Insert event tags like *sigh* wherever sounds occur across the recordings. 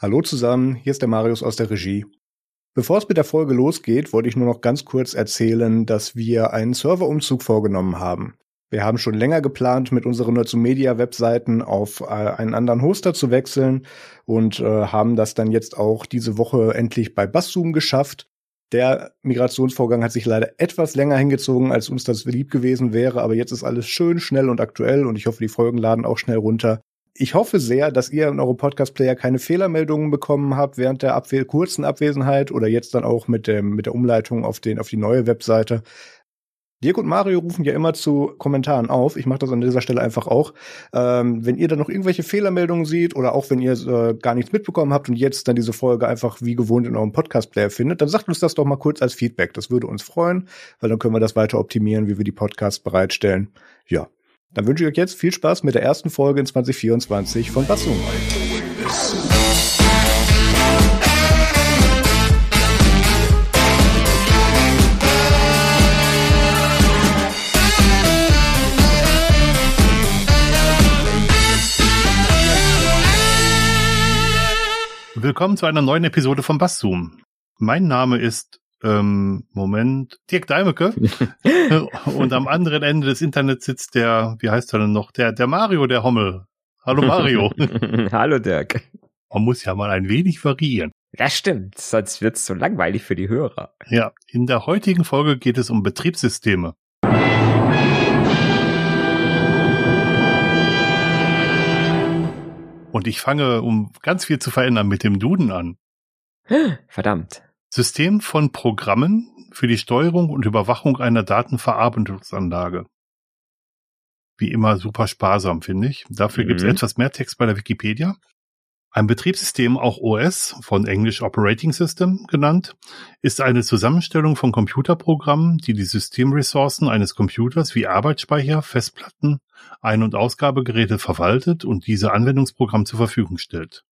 Hallo zusammen, hier ist der Marius aus der Regie. Bevor es mit der Folge losgeht, wollte ich nur noch ganz kurz erzählen, dass wir einen Serverumzug vorgenommen haben. Wir haben schon länger geplant, mit unseren Nerds Media Webseiten auf äh, einen anderen Hoster zu wechseln und äh, haben das dann jetzt auch diese Woche endlich bei Basszoom geschafft. Der Migrationsvorgang hat sich leider etwas länger hingezogen, als uns das lieb gewesen wäre, aber jetzt ist alles schön, schnell und aktuell und ich hoffe, die Folgen laden auch schnell runter. Ich hoffe sehr, dass ihr in eurem Podcast-Player keine Fehlermeldungen bekommen habt während der Abwe kurzen Abwesenheit oder jetzt dann auch mit, dem, mit der Umleitung auf, den, auf die neue Webseite. Dirk und Mario rufen ja immer zu Kommentaren auf. Ich mache das an dieser Stelle einfach auch. Ähm, wenn ihr dann noch irgendwelche Fehlermeldungen seht oder auch wenn ihr äh, gar nichts mitbekommen habt und jetzt dann diese Folge einfach wie gewohnt in eurem Podcast-Player findet, dann sagt uns das doch mal kurz als Feedback. Das würde uns freuen, weil dann können wir das weiter optimieren, wie wir die Podcasts bereitstellen. Ja, dann wünsche ich euch jetzt viel Spaß mit der ersten Folge in 2024 von Bassum. Willkommen zu einer neuen Episode von Basszoom. Mein Name ist ähm, Moment, Dirk Deimecke. *laughs* und am anderen Ende des Internets sitzt der, wie heißt er denn noch, der, der Mario, der Hommel. Hallo Mario. *laughs* Hallo Dirk. Man muss ja mal ein wenig variieren. Das stimmt, sonst wird's so langweilig für die Hörer. Ja, in der heutigen Folge geht es um Betriebssysteme. Und ich fange, um ganz viel zu verändern, mit dem Duden an. *gasps* Verdammt. System von Programmen für die Steuerung und Überwachung einer Datenverarbeitungsanlage. Wie immer super sparsam, finde ich. Dafür mhm. gibt es etwas mehr Text bei der Wikipedia. Ein Betriebssystem, auch OS, von Englisch Operating System genannt, ist eine Zusammenstellung von Computerprogrammen, die die Systemressourcen eines Computers wie Arbeitsspeicher, Festplatten, Ein- und Ausgabegeräte verwaltet und diese Anwendungsprogramm zur Verfügung stellt.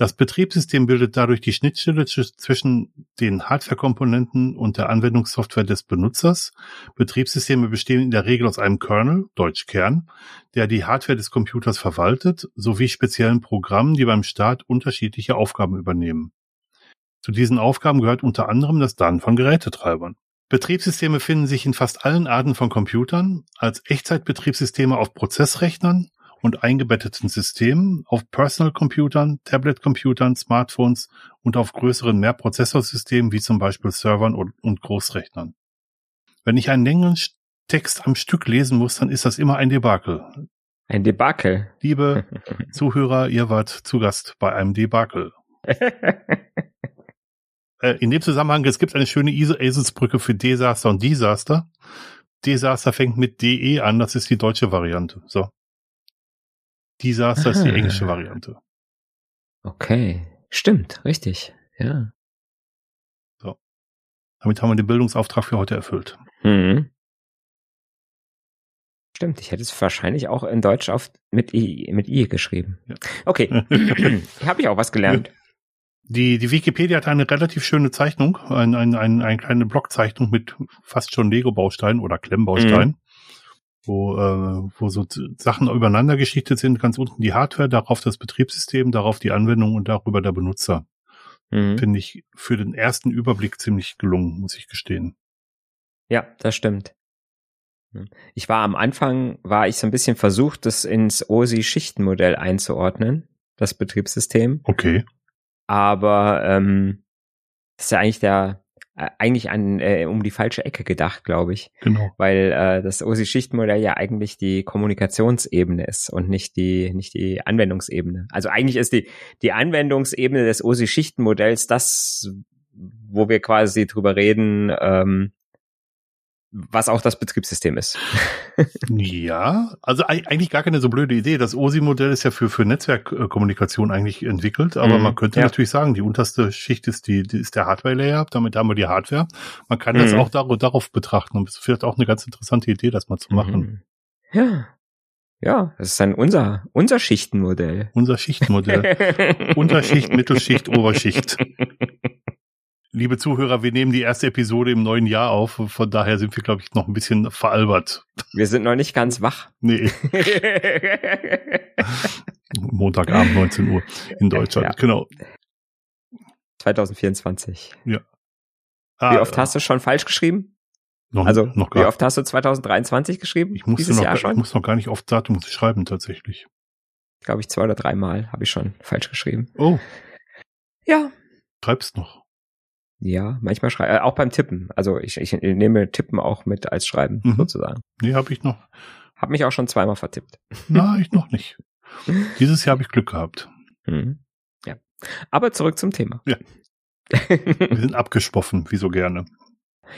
Das Betriebssystem bildet dadurch die Schnittstelle zwischen den Hardware-Komponenten und der Anwendungssoftware des Benutzers. Betriebssysteme bestehen in der Regel aus einem Kernel, Deutsch Kern, der die Hardware des Computers verwaltet, sowie speziellen Programmen, die beim Start unterschiedliche Aufgaben übernehmen. Zu diesen Aufgaben gehört unter anderem das Daten von Gerätetreibern. Betriebssysteme finden sich in fast allen Arten von Computern, als Echtzeitbetriebssysteme auf Prozessrechnern, und eingebetteten Systemen auf Personal-Computern, Tablet-Computern, Smartphones und auf größeren Mehrprozessorsystemen wie zum Beispiel Servern und Großrechnern. Wenn ich einen längeren Text am Stück lesen muss, dann ist das immer ein Debakel. Ein Debakel. Liebe *laughs* Zuhörer, ihr wart zu Gast bei einem Debakel. *laughs* Äh, in dem Zusammenhang, es gibt eine schöne Eselsbrücke für Desaster und Disaster. Desaster fängt mit DE an, das ist die deutsche Variante. So. Disaster Aha. ist die englische Variante. Okay. Stimmt, richtig. Ja. So. Damit haben wir den Bildungsauftrag für heute erfüllt. Mhm. Stimmt, ich hätte es wahrscheinlich auch in Deutsch auf, mit I, mit I geschrieben. Ja. Okay. *laughs* Habe ich auch was gelernt. Die, die Wikipedia hat eine relativ schöne Zeichnung, ein, ein, ein, eine kleine Blockzeichnung mit fast schon Lego-Bausteinen oder Klemmbausteinen. Mhm wo, äh, wo so Sachen übereinander geschichtet sind. Ganz unten die Hardware, darauf das Betriebssystem, darauf die Anwendung und darüber der Benutzer. Mhm. Finde ich für den ersten Überblick ziemlich gelungen, muss ich gestehen. Ja, das stimmt. Ich war am Anfang, war ich so ein bisschen versucht, das ins OSI-Schichtenmodell einzuordnen, das Betriebssystem. Okay. Aber ähm, das ist ja eigentlich der, eigentlich an, äh, um die falsche Ecke gedacht, glaube ich. Genau. Weil äh, das OSI-Schichtenmodell ja eigentlich die Kommunikationsebene ist und nicht die, nicht die Anwendungsebene. Also eigentlich ist die, die Anwendungsebene des OSI-Schichtenmodells das, wo wir quasi drüber reden, ähm, was auch das Betriebssystem ist. *laughs* ja, also eigentlich gar keine so blöde Idee. Das OSI-Modell ist ja für, für Netzwerkkommunikation eigentlich entwickelt, aber mm, man könnte ja. natürlich sagen, die unterste Schicht ist die, die ist der Hardware-Layer, damit haben wir die Hardware. Man kann mm. das mhm. auch dar darauf betrachten und es ist vielleicht auch eine ganz interessante Idee, das mal zu machen. Mm. Ja. Ja, das ist dann unser, unser Schichtenmodell. Unser Schichtenmodell. *laughs* Unterschicht, Mittelschicht, Oberschicht. *laughs* liebe Zuhörer, wir nehmen die erste Episode im neuen Jahr auf. Von daher sind wir, glaube ich, noch ein bisschen veralbert. Wir sind noch nicht ganz wach. Nee. *laughs* Montagabend 19 Uhr in Deutschland, ja. genau. 2024. Ja. Ah, wie oft hast du schon falsch geschrieben? Noch, also, noch gar, wie oft hast du 2023 geschrieben? Ich musste dieses noch, Jahr schon? Ich muss noch gar nicht oft Datum schreiben, tatsächlich. Glaube ich, zwei oder dreimal habe ich schon falsch geschrieben. Oh. Ja. Schreibst noch. Ja, manchmal schreibe, äh, auch beim Tippen. Also ich, ich nehme Tippen auch mit als Schreiben, Mhm. sozusagen. Nee, habe ich noch. Hab mich auch schon zweimal vertippt. *laughs* Nein, ich noch nicht. Dieses Jahr habe ich Glück gehabt. Mhm. Ja. Aber zurück zum Thema. Ja. *laughs* Wir sind abgespoffen, wie so gerne.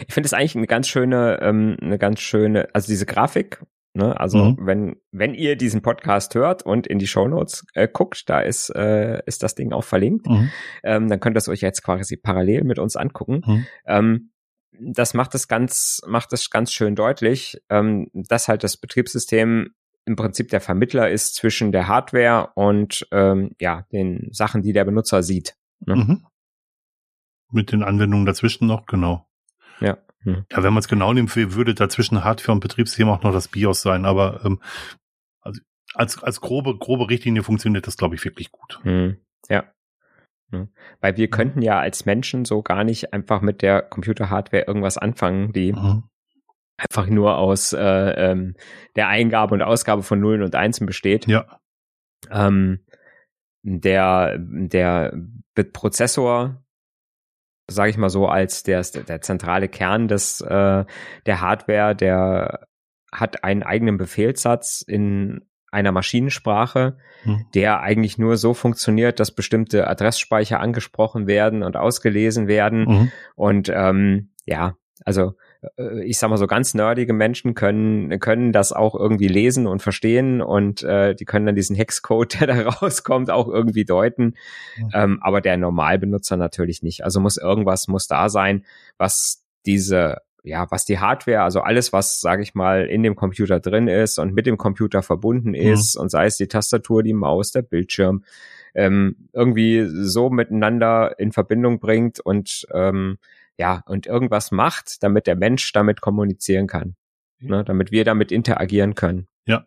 Ich finde es eigentlich eine ganz schöne, ähm, eine ganz schöne, also diese Grafik, ne, also Mhm. wenn, wenn ihr diesen Podcast hört und in die Shownotes äh, guckt, da ist, äh, ist das Ding auch verlinkt, Mhm. ähm, dann könnt ihr es euch jetzt quasi parallel mit uns angucken. Mhm. Ähm, das macht es ganz, macht es ganz schön deutlich, ähm, dass halt das Betriebssystem im Prinzip der Vermittler ist zwischen der Hardware und ähm, ja den Sachen, die der Benutzer sieht. Ne? Mhm. Mit den Anwendungen dazwischen noch, genau. Ja. Mhm. Ja, wenn man es genau nimmt, würde dazwischen Hardware und Betriebssystem auch noch das BIOS sein, aber ähm, also als, als grobe, grobe Richtlinie funktioniert das, glaube ich, wirklich gut. Hm, ja. Hm. Weil wir könnten ja als Menschen so gar nicht einfach mit der Computerhardware irgendwas anfangen, die Mhm. einfach nur aus äh, ähm, der Eingabe und Ausgabe von Nullen und Einsen besteht. Ja. Ähm, der der Prozessor, sage ich mal so, als der, der zentrale Kern des äh, der Hardware, der hat einen eigenen Befehlssatz in einer Maschinensprache, Hm. der eigentlich nur so funktioniert, dass bestimmte Adressspeicher angesprochen werden und ausgelesen werden. Mhm. Und ähm, ja, also äh, ich sag mal so ganz nerdige Menschen können können das auch irgendwie lesen und verstehen und äh, die können dann diesen Hexcode, *laughs* der da rauskommt, auch irgendwie deuten. Mhm. Ähm, aber der Normalbenutzer natürlich nicht. Also muss irgendwas muss da sein, was diese ja, was die Hardware, also alles, was, sage ich mal, in dem Computer drin ist und mit dem Computer verbunden ist, und sei es die Tastatur, die Maus, der Bildschirm, ähm, irgendwie so miteinander in Verbindung bringt und ähm, ja, und irgendwas macht, damit der Mensch damit kommunizieren kann. Ne, damit wir damit interagieren können. Ja.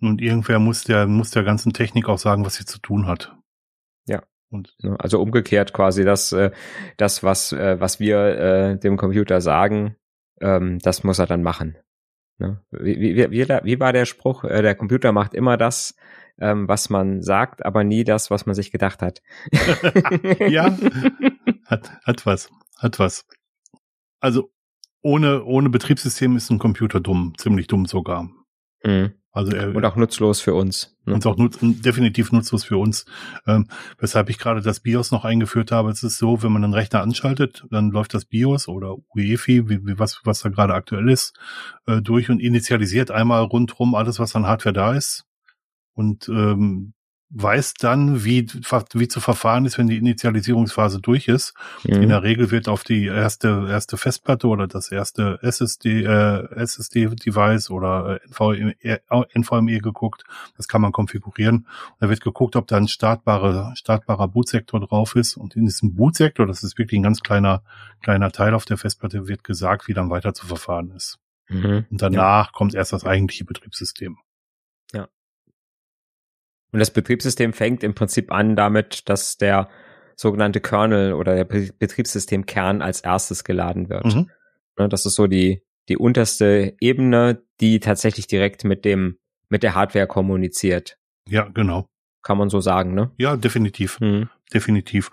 Und irgendwer muss der, muss der ganzen Technik auch sagen, was sie zu tun hat. Ja. Und Ne, Also umgekehrt quasi das, äh, das was, äh, was wir äh, dem Computer sagen, ähm, das muss er dann machen. Ne? Wie, wie, wie, wie war der Spruch? Äh, der Computer macht immer das, ähm, was man sagt, aber nie das, was man sich gedacht hat. *laughs* ja, hat, hat was, hat was. Also ohne, ohne Betriebssystem ist ein Computer dumm, ziemlich dumm sogar. Mhm. Also er Und auch nutzlos für uns. Ne? und auch nutz, definitiv nutzlos für uns. Ähm, weshalb ich gerade das BIOS noch eingeführt habe. Es ist so, wenn man einen Rechner anschaltet, dann läuft das BIOS oder UEFI, wie, wie was, was da gerade aktuell ist, äh, durch und initialisiert einmal rundrum alles, was an Hardware da ist. Und ähm, weiß dann, wie, wie zu verfahren ist, wenn die Initialisierungsphase durch ist. In Mhm. der Regel wird auf die erste erste Festplatte oder das erste SSD äh, SSD Device oder äh, NVMe, äh, NVMe geguckt. Das kann man konfigurieren. Da wird geguckt, ob da ein startbarer startbarer Bootsektor drauf ist und in diesem Bootsektor, das ist wirklich ein ganz kleiner kleiner Teil auf der Festplatte, wird gesagt, wie dann weiter zu verfahren ist. Mhm. Und danach kommt erst das eigentliche Betriebssystem. Und das Betriebssystem fängt im Prinzip an damit, dass der sogenannte Kernel oder der Be- Betriebssystemkern als erstes geladen wird. Mhm. Ne, Das ist so die, die unterste Ebene, die tatsächlich direkt mit dem, mit der Hardware kommuniziert. Ja, genau. Kann man so sagen, ne? Ja, definitiv. Hm. definitiv.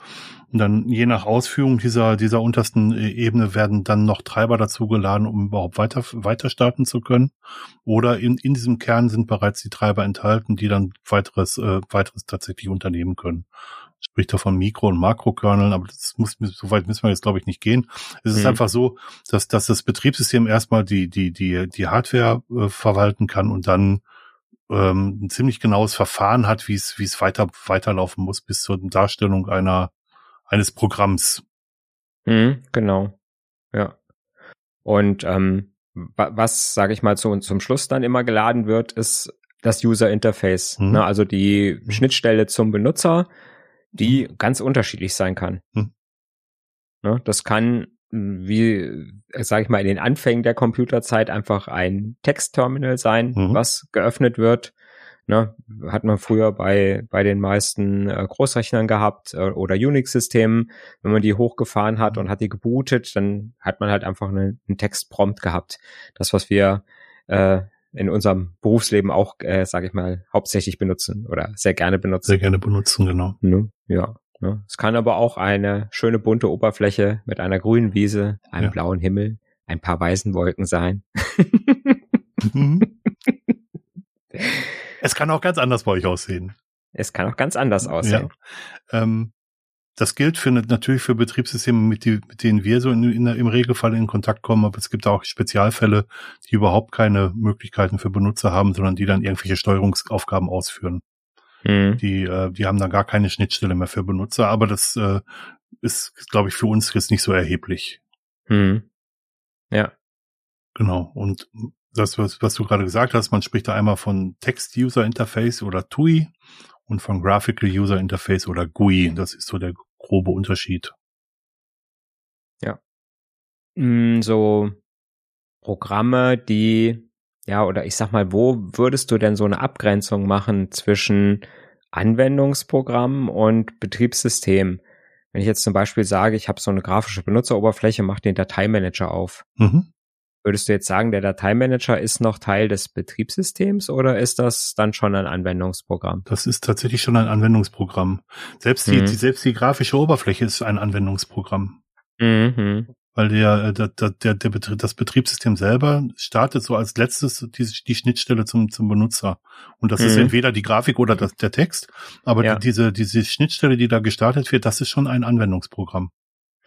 Und dann je nach Ausführung dieser, dieser untersten äh, Ebene werden dann noch Treiber dazu geladen, um überhaupt weiter, weiter starten zu können. Oder in, in diesem Kern sind bereits die Treiber enthalten, die dann weiteres, äh, weiteres tatsächlich unternehmen können. Spricht da von Mikro- und Makrokerneln, aber das muss, so weit müssen wir jetzt, glaube ich, nicht gehen. Es ist Mhm. einfach so, dass, dass das Betriebssystem erstmal die, die, die, die Hardware äh, verwalten kann und dann ähm, ein ziemlich genaues Verfahren hat, wie es wie es weiter weiterlaufen muss bis zur Darstellung einer eines Programms. Hm, genau. Ja. Und ähm, wa- was, sage ich mal, zu, zum Schluss dann immer geladen wird, ist das User Interface. Mhm. Ne? Also die Schnittstelle zum Benutzer, die ganz unterschiedlich sein kann. Mhm. Ne? Das kann, wie, sage ich mal, in den Anfängen der Computerzeit einfach ein Textterminal sein, mhm. was geöffnet wird. Ne? Hat man früher bei, bei den meisten äh, Großrechnern gehabt äh, oder Unix-Systemen. Wenn man die hochgefahren hat und hat die gebootet, dann hat man halt einfach eine, einen Textprompt gehabt. Das, was wir äh, in unserem Berufsleben auch, äh, sage ich mal, hauptsächlich benutzen oder sehr gerne benutzen. Sehr gerne benutzen, genau. Ne? Ja. Ne? Es kann aber auch eine schöne bunte Oberfläche mit einer grünen Wiese, einem ja. blauen Himmel, ein paar weißen Wolken sein. Mhm. *laughs* es kann auch ganz anders bei euch aussehen. Es kann auch ganz anders aussehen. Ja. Ähm, das gilt für natürlich für Betriebssysteme, mit, die, mit denen wir so in, in, im Regelfall in Kontakt kommen, aber es gibt auch Spezialfälle, die überhaupt keine Möglichkeiten für Benutzer haben, sondern die dann irgendwelche Steuerungsaufgaben ausführen. Mhm. Die, äh, die haben dann gar keine Schnittstelle mehr für Benutzer, aber das äh, ist, glaube ich, für uns jetzt nicht so erheblich. Mhm. Ja. Genau. Und das, was, was du gerade gesagt hast, man spricht da einmal von Text User Interface oder TUI und von Graphical User Interface oder GUI. Das ist so der grobe Unterschied. Ja. Mm, so Programme, die, ja, oder ich sag mal, wo würdest du denn so eine Abgrenzung machen zwischen Anwendungsprogramm und Betriebssystem? Wenn ich jetzt zum Beispiel sage, ich habe so eine grafische Benutzeroberfläche, mach den Dateimanager auf. Mhm. Würdest du jetzt sagen, der Dateimanager ist noch Teil des Betriebssystems oder ist das dann schon ein Anwendungsprogramm? Das ist tatsächlich schon ein Anwendungsprogramm. Selbst die, mhm. die selbst die grafische Oberfläche ist ein Anwendungsprogramm. Mhm. Weil der, der, der, der, der Betrieb, das Betriebssystem selber startet so als letztes die, die Schnittstelle zum, zum Benutzer. Und das mhm. ist entweder die Grafik oder das, der Text. Aber ja. diese, diese Schnittstelle, die da gestartet wird, das ist schon ein Anwendungsprogramm.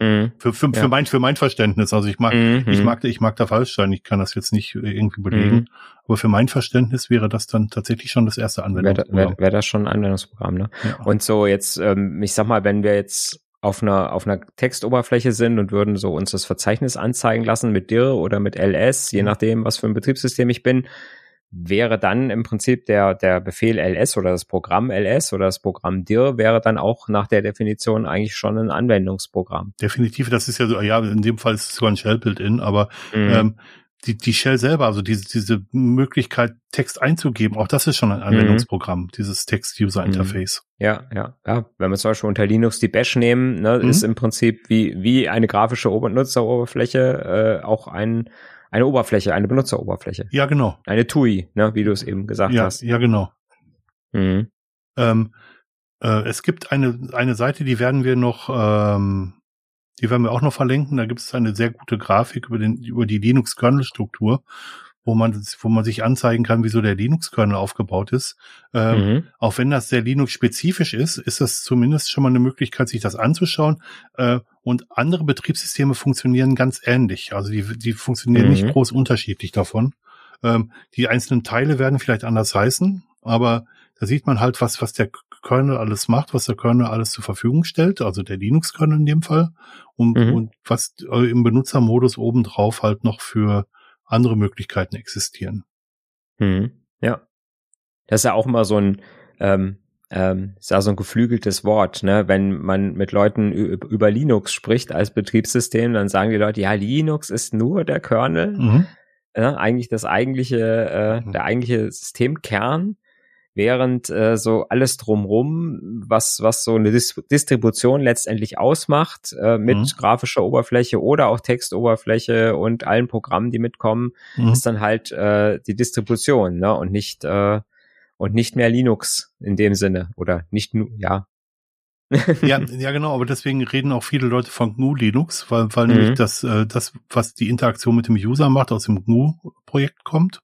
Mhm. Für, für, ja. für, mein, für mein Verständnis. Also ich mag, mhm. ich mag, ich mag da falsch sein. Ich kann das jetzt nicht irgendwie belegen. Mhm. Aber für mein Verständnis wäre das dann tatsächlich schon das erste Anwendungsprogramm. Wäre wär, wär das schon ein Anwendungsprogramm, ne? Ja. Und so jetzt, ähm, ich sag mal, wenn wir jetzt auf einer, auf einer Textoberfläche sind und würden so uns das Verzeichnis anzeigen lassen mit dir oder mit LS, je mhm. nachdem, was für ein Betriebssystem ich bin, wäre dann im Prinzip der, der Befehl ls oder das Programm ls oder das Programm dir wäre dann auch nach der Definition eigentlich schon ein Anwendungsprogramm. Definitiv, das ist ja so, ja, in dem Fall ist es sogar ein Shell-Build-In, aber mhm. ähm, die, die Shell selber, also diese, diese Möglichkeit, Text einzugeben, auch das ist schon ein. Anwendungsprogramm, mhm. dieses Text-User-Interface. Mhm. Ja, ja, ja. Wenn wir zum Beispiel unter Linux die Bash nehmen, ne, mhm. ist im Prinzip wie, wie eine grafische Nutzeroberfläche äh, auch ein eine Oberfläche, eine Benutzeroberfläche. Ja, genau. Eine TUI, ne, wie du es eben gesagt ja, hast. Ja, genau. Mhm. Ähm, äh, es gibt eine, eine Seite, die werden wir noch, ähm, die werden wir auch noch verlinken. Da gibt es eine sehr gute Grafik über, den, über die Linux-Kernel-Struktur wo man, wo man sich anzeigen kann, wieso der Linux-Kernel aufgebaut ist. Ähm, mhm. Auch wenn das sehr Linux-spezifisch ist, ist das zumindest schon mal eine Möglichkeit, sich das anzuschauen. Äh, und andere Betriebssysteme funktionieren ganz ähnlich. Also die, die funktionieren mhm. nicht groß unterschiedlich davon. Ähm, die einzelnen Teile werden vielleicht anders heißen, aber da sieht man halt, was, was der Kernel alles macht, was der Kernel alles zur Verfügung stellt, also der Linux-Kernel in dem Fall, und, mhm. und was äh, im Benutzermodus obendrauf halt noch für andere Möglichkeiten existieren. Hm, ja. Das ist ja auch immer so ein, ähm, ähm, ist ja so ein geflügeltes Wort, ne? Wenn man mit Leuten über Linux spricht als Betriebssystem, dann sagen die Leute, ja, Linux ist nur der Kernel, mhm. ja, eigentlich das eigentliche, äh, mhm. der eigentliche Systemkern während äh, so alles drumrum, was was so eine Dis Distribution letztendlich ausmacht, äh, mit mhm. grafischer Oberfläche oder auch Textoberfläche und allen Programmen, die mitkommen, mhm. ist dann halt äh, die Distribution, ne? Und nicht äh, und nicht mehr Linux in dem Sinne oder nicht nur ja. *laughs* ja, ja, genau, aber deswegen reden auch viele Leute von GNU Linux, weil, weil mhm. nämlich das, äh, das, was die Interaktion mit dem User macht, aus dem GNU-Projekt kommt.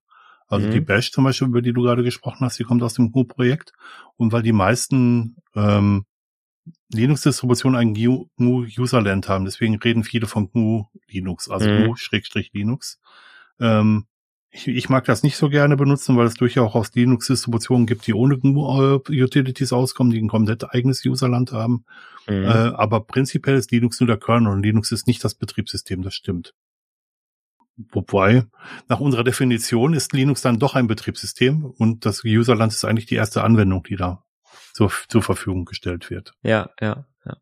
Also mhm. die Bash zum Beispiel, über die du gerade gesprochen hast, die kommt aus dem GNU-Projekt. Und weil die meisten ähm, Linux-Distributionen ein GNU-Userland haben, deswegen reden viele von GNU Linux, also mhm. GNU-Linux. Ähm, ich, ich mag das nicht so gerne benutzen, weil es durchaus aus Linux-Distributionen gibt, die ohne GNU-Utilities auskommen, die ein komplett eigenes Userland haben. Mhm. Äh, aber prinzipiell ist Linux nur der Kernel und Linux ist nicht das Betriebssystem, das stimmt. Wobei, nach unserer Definition ist Linux dann doch ein Betriebssystem und das Userland ist eigentlich die erste Anwendung, die da zur, zur Verfügung gestellt wird. Ja, ja, ja.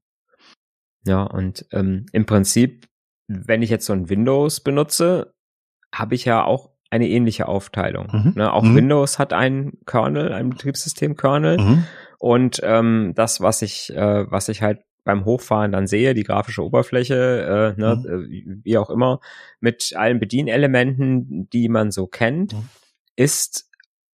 Ja, und ähm, im Prinzip, wenn ich jetzt so ein Windows benutze, habe ich ja auch eine ähnliche Aufteilung. Mhm. Ne, auch mhm. Windows hat einen Kernel, ein Betriebssystem-Kernel. Mhm. Und ähm, das, was ich, äh, was ich halt beim Hochfahren dann sehe, die grafische Oberfläche, äh, ne, mhm. Äh, wie auch immer, mit allen Bedienelementen, die man so kennt, mhm. ist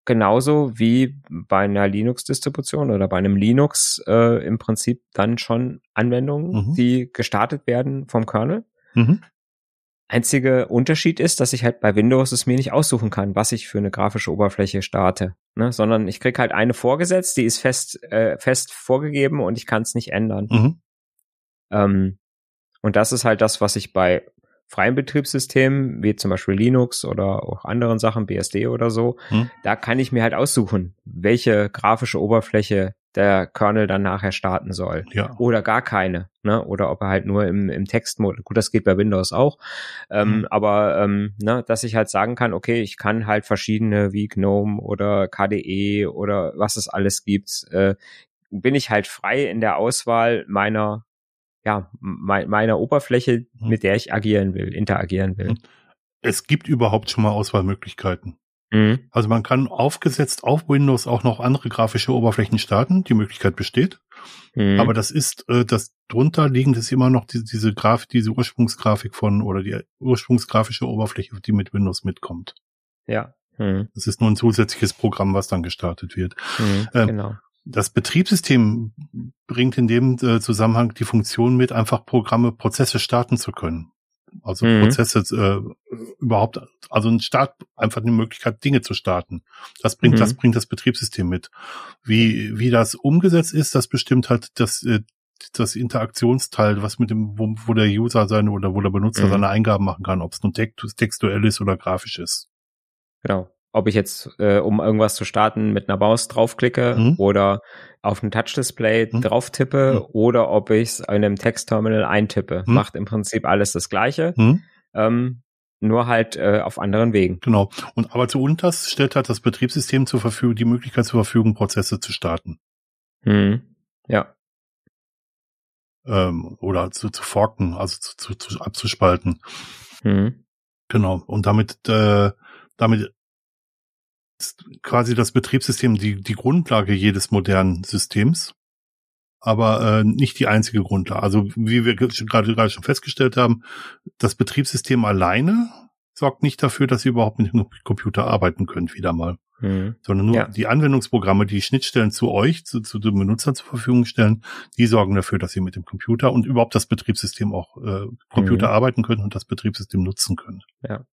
genauso wie bei einer Linux-Distribution oder bei einem Linux äh, im Prinzip dann schon Anwendungen, mhm. die gestartet werden vom Kernel. Mhm. Einzige Unterschied ist, dass ich halt bei Windows es mir nicht aussuchen kann, was ich für eine grafische Oberfläche starte, ne? sondern ich krieg halt eine vorgesetzt, die ist fest äh, fest vorgegeben und ich kann es nicht ändern. Mhm. Ähm, und das ist halt das, was ich bei freien Betriebssystemen, wie zum Beispiel Linux oder auch anderen Sachen, BSD oder so, mhm. da kann ich mir halt aussuchen, welche grafische Oberfläche der Kernel dann nachher starten soll. Ja. Oder gar keine. Ne? Oder ob er halt nur im, im Textmodus, gut, das geht bei Windows auch, ähm, mhm. aber ähm, ne, dass ich halt sagen kann, okay, ich kann halt verschiedene wie GNOME oder KDE oder was es alles gibt, äh, bin ich halt frei in der Auswahl meiner ja, me meiner Oberfläche, mhm. mit der ich agieren will, interagieren will. Mhm. Es gibt überhaupt schon mal Auswahlmöglichkeiten. Mhm. Also man kann aufgesetzt auf Windows auch noch andere grafische Oberflächen starten. Die Möglichkeit besteht. Mhm. Aber das ist, äh, das drunter liegend ist immer noch die, diese Grafik, diese Ursprungsgrafik von oder die ursprungsgrafische Oberfläche, die mit Windows mitkommt. Ja. Mhm. Das ist nur ein zusätzliches Programm, was dann gestartet wird. Mhm, ähm, genau. Das Betriebssystem bringt in dem äh, Zusammenhang die Funktion mit, einfach Programme, Prozesse starten zu können. Also mhm. Prozesse äh, überhaupt, also ein Start, einfach eine Möglichkeit, Dinge zu starten. Das bringt, mhm. das bringt das Betriebssystem mit. Wie, wie das umgesetzt ist, das bestimmt halt das, äh, das Interaktionsteil, was mit dem, wo, wo der User seine oder wo der Benutzer mhm. seine Eingaben machen kann, ob es nun textuell ist oder grafisch ist. Genau ob ich jetzt, äh, um irgendwas zu starten, mit einer Maus draufklicke mhm. oder auf ein Touch-Display mhm. drauf tippe mhm. oder ob ich es in einem Textterminal eintippe. Mhm. Macht im Prinzip alles das Gleiche. Mhm. Ähm, nur halt äh, auf anderen Wegen. Genau. Und aber zu unters stellt halt das Betriebssystem zur Verfügung, die Möglichkeit zur Verfügung, Prozesse zu starten. Mhm. Ja. Ähm, oder zu, zu forken, also zu, zu, zu abzuspalten. Mhm. Genau. Und damit, äh, damit quasi das Betriebssystem die, die Grundlage jedes modernen Systems, aber äh, nicht die einzige Grundlage. Also wie wir gerade, gerade schon festgestellt haben, das Betriebssystem alleine sorgt nicht dafür, dass ihr überhaupt mit dem Computer arbeiten könnt, wieder mal. Mhm. Sondern nur ja. die Anwendungsprogramme, die Schnittstellen zu euch, zu, zu den Benutzern zur Verfügung stellen, die sorgen dafür, dass ihr mit dem Computer und überhaupt das Betriebssystem auch äh, Computer mhm. arbeiten könnt und das Betriebssystem nutzen könnt. Ja.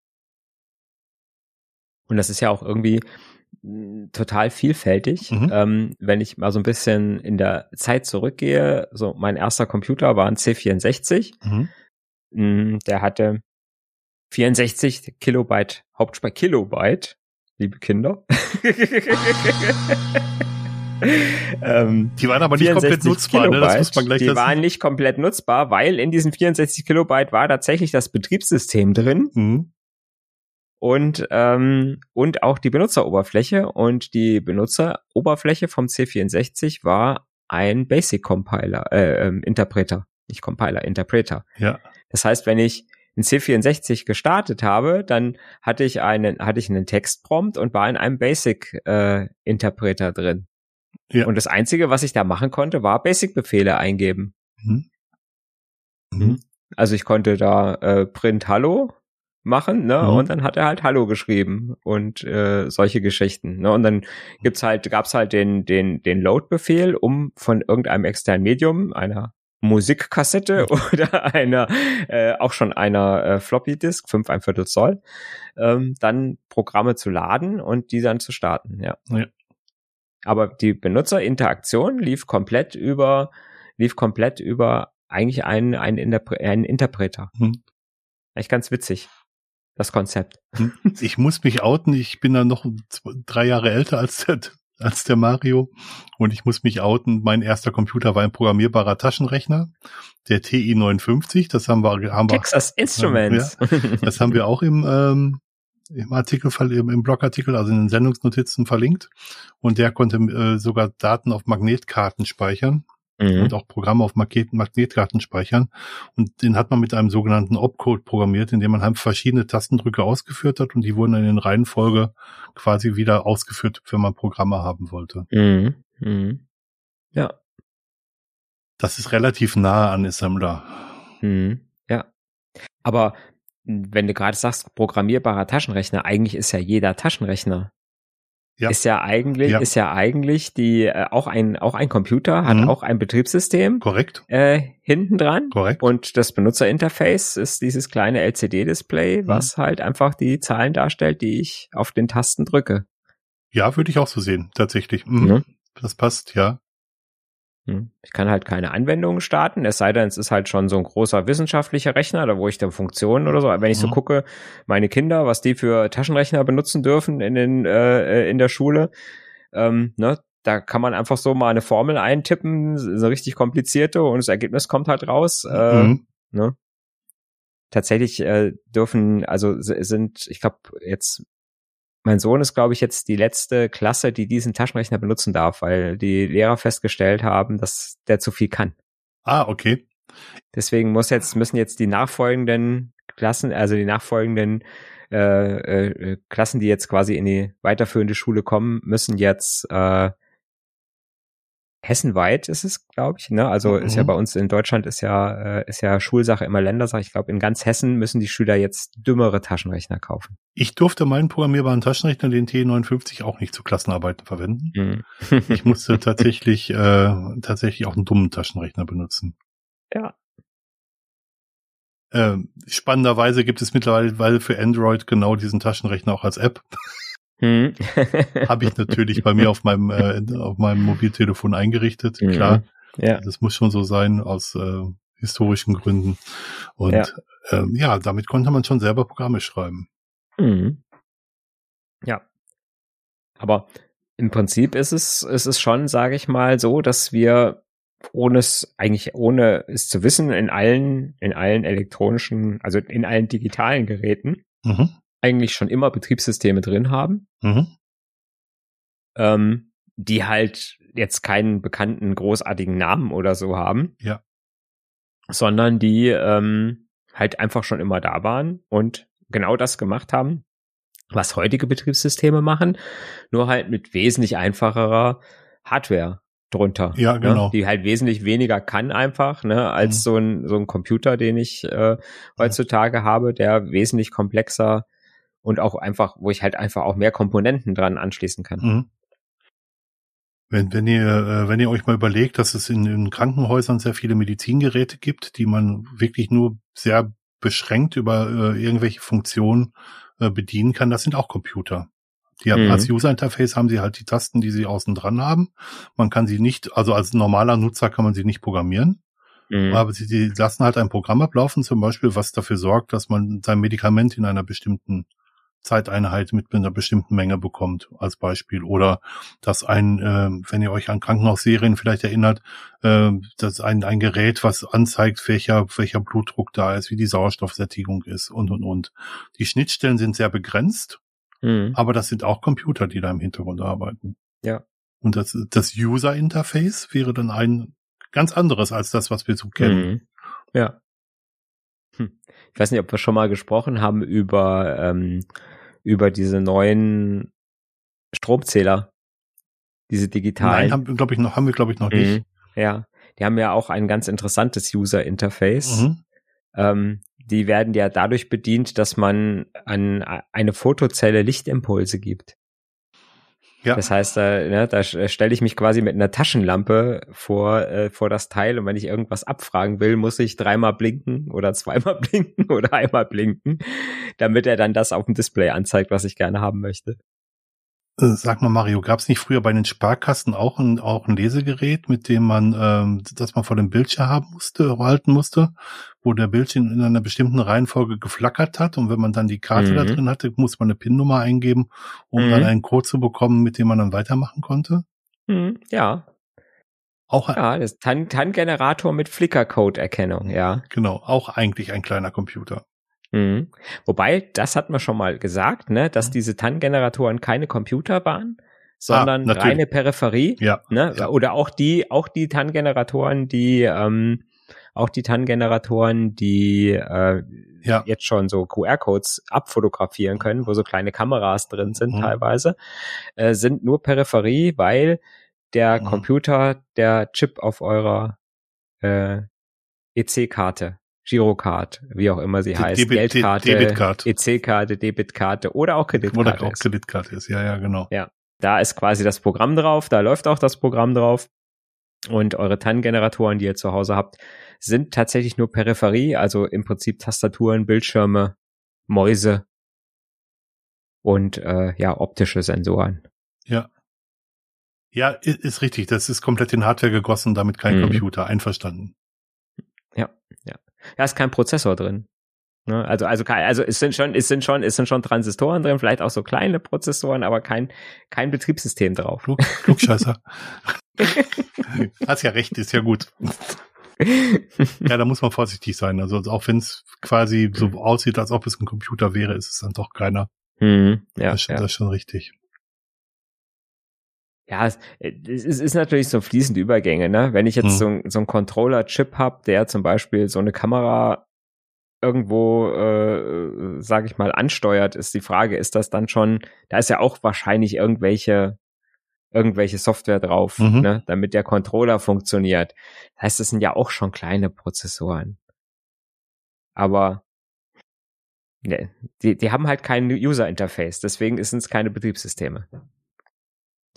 Und das ist ja auch irgendwie hm, total vielfältig. Mhm. Ähm, wenn ich mal so ein bisschen in der Zeit zurückgehe, so mein erster Computer war ein C64. Mhm. Hm, der hatte 64 Kilobyte Hauptspeicher, Kilobyte, liebe Kinder. *laughs* ähm, die waren aber nicht komplett nutzbar, Kilobyte, ne? das muss man gleich Die waren nicht komplett nutzbar, weil in diesen 64 Kilobyte war tatsächlich das Betriebssystem drin. Mhm und ähm, und auch die Benutzeroberfläche und die Benutzeroberfläche vom C64 war ein Basic Compiler äh, ähm, Interpreter, nicht Compiler, Interpreter. Ja. Das heißt, wenn ich in C64 gestartet habe, dann hatte ich einen hatte ich einen Textprompt und war in einem Basic äh, Interpreter drin. Ja. Und das einzige, was ich da machen konnte, war Basic Befehle eingeben. Mhm. Mhm. Also ich konnte da äh, print Hallo machen, ne? Mhm. Und dann hat er halt Hallo geschrieben und äh, solche Geschichten. Ne? Und dann gibt's halt, gab's halt den, den, den Load-Befehl, um von irgendeinem externen Medium, einer Musikkassette *laughs* oder einer, äh, auch schon einer äh, Floppy Disk, 5 ein Viertel Zoll, ähm, dann Programme zu laden und die dann zu starten, ja. ja. Aber die Benutzerinteraktion lief komplett über, lief komplett über eigentlich einen, einen, Interpre einen Interpreter. Hm. Echt ganz witzig das Konzept. Hm. Ich muss mich outen, ich bin dann noch drei Jahre älter als der, als der Mario und ich muss mich outen. Mein erster Computer war ein programmierbarer Taschenrechner, der TI 59. Das haben wir, haben wir Texas Instruments. Ja, das haben wir auch im ähm, im Artikel, im, im Blogartikel, also in den Sendungsnotizen verlinkt. Und der konnte äh, sogar Daten auf Magnetkarten speichern. Mhm. und auch Programme auf Magneten, Magnetkarten speichern. Und den hat man mit einem sogenannten Opcode programmiert, in dem man halt verschiedene Tastendrücke ausgeführt hat und die wurden dann in Reihenfolge quasi wieder ausgeführt, wenn man Programme haben wollte. Mhm. Mhm. Ja. Das ist relativ nahe an Assembler. Mhm. Ja. Aber wenn du gerade sagst, programmierbarer Taschenrechner, eigentlich ist ja jeder Taschenrechner ja. ist ja eigentlich ja. ist ja eigentlich die äh, auch ein auch ein Computer hat mhm. auch ein Betriebssystem korrekt äh, hinten dran korrekt und das Benutzerinterface ist dieses kleine LCD-Display mhm. was halt einfach die Zahlen darstellt die ich auf den Tasten drücke ja würde ich auch so sehen tatsächlich mhm. das passt ja. Ich kann halt keine Anwendungen starten, es sei denn, es ist halt schon so ein großer wissenschaftlicher Rechner, da wo ich dann Funktionen oder so, wenn ich so mhm. gucke, meine Kinder, was die für Taschenrechner benutzen dürfen in den äh, äh, in der Schule, ähm, ne, da kann man einfach so mal eine Formel eintippen, so richtig komplizierte und das Ergebnis kommt halt raus. Äh, mhm. ne? Tatsächlich äh, dürfen, also sind, ich glaube, jetzt mein Sohn ist, glaube ich, jetzt die letzte Klasse, die diesen Taschenrechner benutzen darf, weil die Lehrer festgestellt haben, dass der zu viel kann. Ah, okay. Deswegen muss jetzt, müssen jetzt die nachfolgenden Klassen, also die nachfolgenden äh, äh, Klassen, die jetzt quasi in die weiterführende Schule kommen, müssen jetzt äh, hessenweit ist es, glaube ich. Ne? Also mhm. ist ja mhm. bei uns in Deutschland ist ja äh, ist ja Schulsache immer Ländersache. Ich glaube, in ganz Hessen müssen die Schüler jetzt dümmere Taschenrechner kaufen. Ich durfte meinen programmierbaren Taschenrechner, den T59, auch nicht zu Klassenarbeiten verwenden. Mhm. *laughs* ich musste tatsächlich äh, tatsächlich auch einen dummen Taschenrechner benutzen. Ja. Äh, spannenderweise gibt es mittlerweile für Android genau diesen Taschenrechner auch als App. Hm. *laughs* Habe ich natürlich bei mir auf meinem äh, auf meinem Mobiltelefon eingerichtet. Mhm. Klar, ja. das muss schon so sein aus äh, historischen Gründen. Und ja. Ähm, ja, damit konnte man schon selber Programme schreiben. Mhm. Ja, aber im Prinzip ist es ist es schon, sage ich mal, so, dass wir ohne es eigentlich ohne es zu wissen in allen in allen elektronischen, also in allen digitalen Geräten mhm eigentlich schon immer Betriebssysteme drin haben, mhm. ähm, die halt jetzt keinen bekannten großartigen Namen oder so haben. Ja. Sondern die ähm, halt einfach schon immer da waren und genau das gemacht haben, was heutige Betriebssysteme machen, nur halt mit wesentlich einfacherer Hardware drunter. Ja, ne? genau. Ne? Die halt wesentlich weniger kann einfach, ne, als mhm. so ein so ein Computer, den ich äh, heutzutage habe, der wesentlich komplexer und auch einfach, wo ich halt einfach auch mehr Komponenten dran anschließen kann. Mhm. Wenn, wenn ihr, äh, wenn ihr euch mal überlegt, dass es in, in Krankenhäusern sehr viele Medizingeräte gibt, die man wirklich nur sehr beschränkt über äh, irgendwelche Funktionen äh, bedienen kann, das sind auch Computer. Die haben, mhm. als User Interface haben sie halt die Tasten, die sie außen dran haben. Man kann sie nicht, also als normaler Nutzer kann man sie nicht programmieren. Mhm. Aber sie, sie lassen halt ein Programm ablaufen, zum Beispiel, was dafür sorgt, dass man sein Medikament in einer bestimmten Zeiteinheit mit einer bestimmten Menge bekommt, als Beispiel. Oder dass ein, äh, wenn ihr euch an Krankenhausserien vielleicht erinnert, äh, dass ein, ein Gerät, was anzeigt, welcher, welcher Blutdruck da ist, wie die Sauerstoffsättigung ist und, und, und. Die Schnittstellen sind sehr begrenzt, mhm. aber das sind auch Computer, die da im Hintergrund arbeiten. Ja. Und das, das User Interface wäre dann ein ganz anderes als das, was wir so kennen. Mhm. Ja. Hm. Ich weiß nicht, ob wir schon mal gesprochen haben über, ähm, über diese neuen Stromzähler. Diese digitalen. Nein, haben wir, glaube ich, noch, haben wir, glaube ich, noch nicht. Mhm. Ja. Die haben ja auch ein ganz interessantes User-Interface. Mhm. Ähm, die werden ja dadurch bedient, dass man an eine Fotozelle Lichtimpulse gibt. Ja. Das heißt, da, ne, da stelle ich mich quasi mit einer Taschenlampe vor, äh, vor das Teil und wenn ich irgendwas abfragen will, muss ich dreimal blinken oder zweimal *laughs* blinken oder einmal blinken, damit er dann das auf dem Display anzeigt, was ich gerne haben möchte. Äh, sag mal, Mario, gab es nicht früher bei den Sparkassen auch ein, auch ein Lesegerät, mit dem man, ähm, das man vor dem Bildschirm haben musste, halten musste, wo der Bildschirm in einer bestimmten Reihenfolge geflackert hat und wenn man dann die Karte mhm. da drin hatte, muss man eine PIN-Nummer eingeben, um mhm. dann einen Code zu bekommen, mit dem man dann weitermachen konnte? Mhm, ja. Auch ja, das TAN-Generator mit Flickr-Code-Erkennung, ja. Genau, auch eigentlich ein kleiner Computer. Mhm. Wobei, das hat man schon mal gesagt, ne, dass diese TAN-Generatoren keine Computer waren, sondern Ah, reine Peripherie. Ja. Ne? Ja. Oder auch die, auch die TAN-Generatoren, die, ähm, auch die TAN-Generatoren, die äh, Ja. jetzt schon so QR-Codes abfotografieren können, wo so kleine Kameras drin sind Mhm. teilweise, äh, sind nur Peripherie, weil der Mhm. Computer, der Chip auf eurer äh, EC-Karte, Girocard, wie auch immer sie Die heißt, Debit- Geldkarte. EC-Karte, Debitkarte oder auch Kreditkarte Oder auch ist. Kreditkarte ist. Ja, ja, genau. Da ist quasi das Programm drauf, da läuft auch das Programm drauf. Und eure TAN-Generatoren, die ihr zu Hause habt, sind tatsächlich nur Peripherie, also im Prinzip Tastaturen, Bildschirme, Mäuse und äh, ja, optische Sensoren. Ja. Ja, i- ist richtig. Das ist komplett in Hardware gegossen, damit kein Mhm. Computer. Einverstanden. Da ist kein Prozessor drin. Ne? Also, also, also es sind schon, es sind schon, es sind schon Transistoren drin, vielleicht auch so kleine Prozessoren, aber kein, kein Betriebssystem drauf. Klug, Klugscheißer. *laughs* Hast ja recht, ist ja gut. Ja, da muss man vorsichtig sein. Also auch wenn es quasi so aussieht, als ob es ein Computer wäre, ist es dann doch keiner. Mhm, ja, das, ist ja. das ist schon richtig. Ja, es, es ist, natürlich so fließende Übergänge, ne? Wenn ich jetzt Hm. so, ein- so einen Controller-Chip habe, der zum Beispiel so eine Kamera irgendwo, äh, sage ich mal, ansteuert, ist die Frage, ist das dann schon, da ist ja auch wahrscheinlich irgendwelche irgendwelche Software drauf, Mhm. ne, damit der Controller funktioniert. Das heißt, das sind ja auch schon kleine Prozessoren. Aber ne, die, die haben halt kein User-Interface, deswegen sind es keine Betriebssysteme.